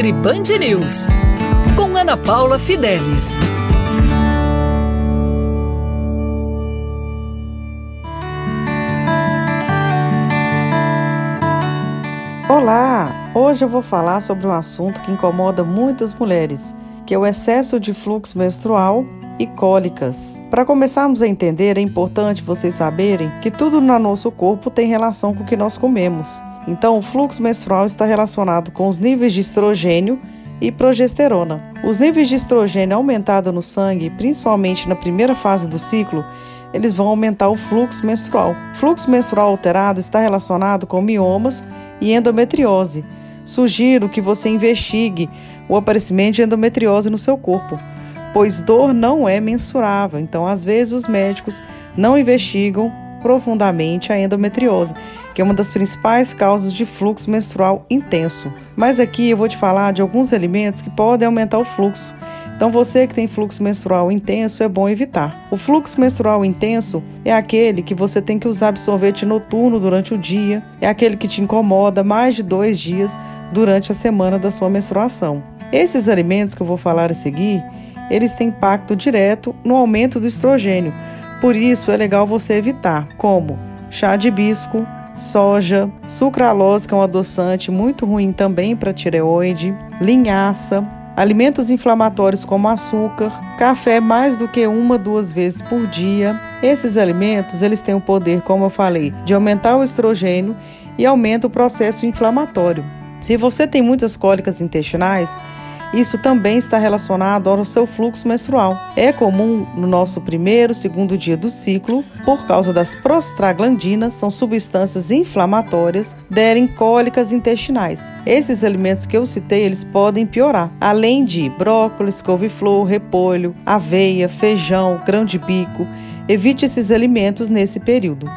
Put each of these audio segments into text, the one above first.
Nutri Band News, com Ana Paula Fidelis. Olá! Hoje eu vou falar sobre um assunto que incomoda muitas mulheres, que é o excesso de fluxo menstrual e cólicas. Para começarmos a entender, é importante vocês saberem que tudo no nosso corpo tem relação com o que nós comemos. Então, o fluxo menstrual está relacionado com os níveis de estrogênio e progesterona. Os níveis de estrogênio aumentados no sangue, principalmente na primeira fase do ciclo, eles vão aumentar o fluxo menstrual. Fluxo menstrual alterado está relacionado com miomas e endometriose. Sugiro que você investigue o aparecimento de endometriose no seu corpo pois dor não é mensurável. Então, às vezes, os médicos não investigam profundamente a endometriose, que é uma das principais causas de fluxo menstrual intenso. Mas aqui eu vou te falar de alguns alimentos que podem aumentar o fluxo. Então, você que tem fluxo menstrual intenso, é bom evitar. O fluxo menstrual intenso é aquele que você tem que usar absorvente noturno durante o dia, é aquele que te incomoda mais de dois dias durante a semana da sua menstruação. Esses alimentos que eu vou falar a seguir, eles têm impacto direto no aumento do estrogênio. Por isso é legal você evitar, como chá de hibisco, soja, sucralose, que é um adoçante muito ruim também para tireoide, linhaça, alimentos inflamatórios como açúcar, café mais do que uma duas vezes por dia. Esses alimentos, eles têm o poder, como eu falei, de aumentar o estrogênio e aumenta o processo inflamatório. Se você tem muitas cólicas intestinais, isso também está relacionado ao seu fluxo menstrual. É comum no nosso primeiro, segundo dia do ciclo, por causa das prostaglandinas, são substâncias inflamatórias, derem cólicas intestinais. Esses alimentos que eu citei, eles podem piorar. Além de brócolis, couve-flor, repolho, aveia, feijão, grão de bico, evite esses alimentos nesse período.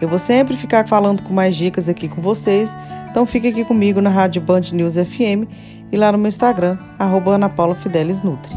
Eu vou sempre ficar falando com mais dicas aqui com vocês, então fique aqui comigo na Rádio Band News FM e lá no meu Instagram, arroba Ana Paula Fidelis Nutri.